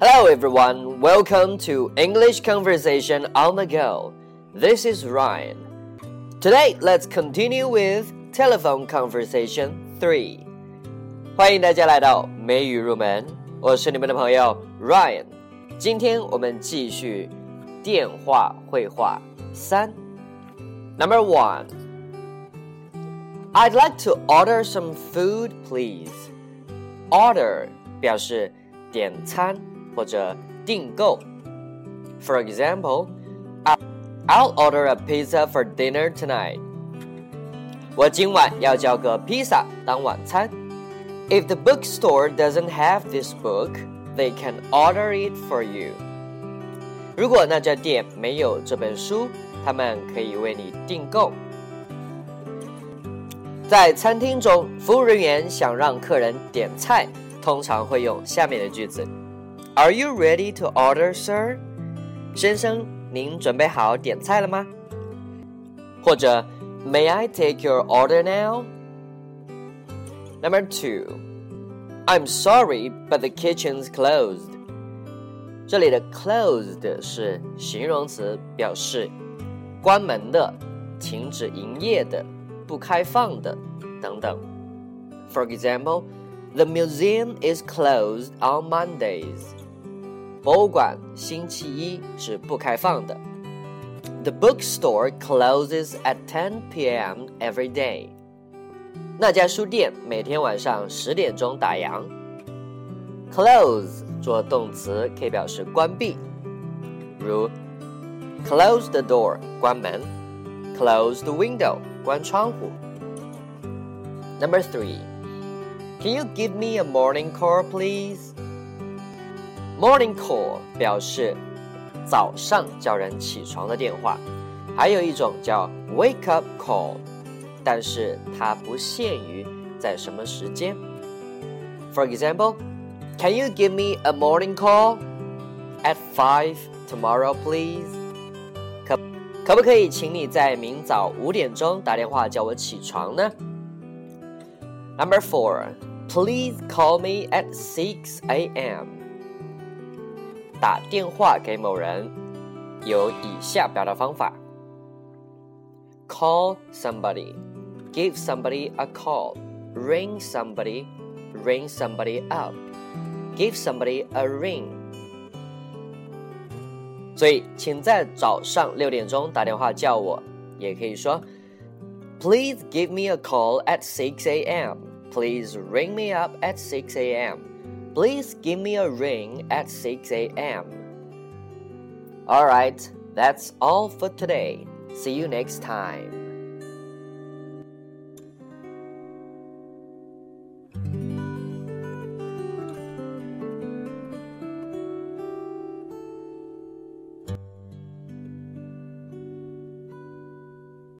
Hello everyone, welcome to English Conversation on the Go. This is Ryan. Today, let's continue with Telephone Conversation 3. 欢迎大家来到美语入门，我是你们的朋友 Ryan。今天我们继续电话会话三。Number one, I'd like to order some food, please. Order 表示点餐。或者订购。For example, I'll order a pizza for dinner tonight. 我今晚要叫个披萨当晚餐。If the bookstore doesn't have this book, they can order it for you. 如果那家店没有这本书，他们可以为你订购。在餐厅中，服务人员想让客人点菜，通常会用下面的句子。 Are you ready to order, sir？先生，您准备好点菜了吗？或者，May I take your order now? Number two, I'm sorry, but the kitchen's closed. 这里的 closed 是形容词，表示关门的、停止营业的、不开放的等等。For example, the museum is closed on Mondays. 博物馆星期一是不开放的。The bookstore closes at 10 p.m. every day. 那家书店每天晚上十点钟打烊。Close 做动词可以表示关闭，如 close the door 关门，close the window 关窗户。Number three, can you give me a morning call, please? Morning call 表示早上叫人起床的电话，还有一种叫 wake up call，但是它不限于在什么时间。For example, can you give me a morning call at five tomorrow, please？可可不可以请你在明早五点钟打电话叫我起床呢 ？Number four, please call me at six a.m. 打电话给某人有以下表达方法：call somebody, give somebody a call, ring somebody, ring somebody up, give somebody a ring。所以，请在早上六点钟打电话叫我，也可以说：Please give me a call at six a.m. Please ring me up at six a.m. Please give me a ring at 6 a.m. Alright, that's all for today. See you next time.